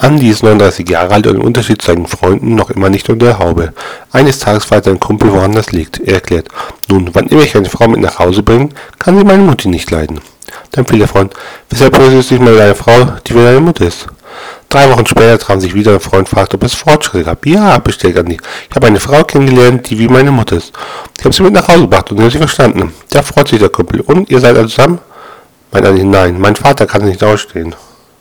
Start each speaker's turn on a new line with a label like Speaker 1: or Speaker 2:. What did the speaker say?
Speaker 1: Andi ist 39 Jahre alt und im Unterschied zu seinen Freunden noch immer nicht unter der Haube. Eines Tages fragt sein Kumpel, woran das liegt. Er erklärt, nun, wann immer ich eine Frau mit nach Hause bringe, kann sie meine Mutti nicht leiden. Dann fiel der Freund, weshalb hörst du nicht mal deine Frau, die wie deine Mutter ist? Drei Wochen später trafen sich wieder ein Freund fragt, ob es Fortschritte gab. Ja, bestellt Andi. Ich habe eine Frau kennengelernt, die wie meine Mutter ist. Ich habe sie mit nach Hause gebracht und sie hat sie verstanden. Da freut sich der Kumpel. Und ihr seid also zusammen? Mein Andi, nein, mein Vater kann nicht ausstehen.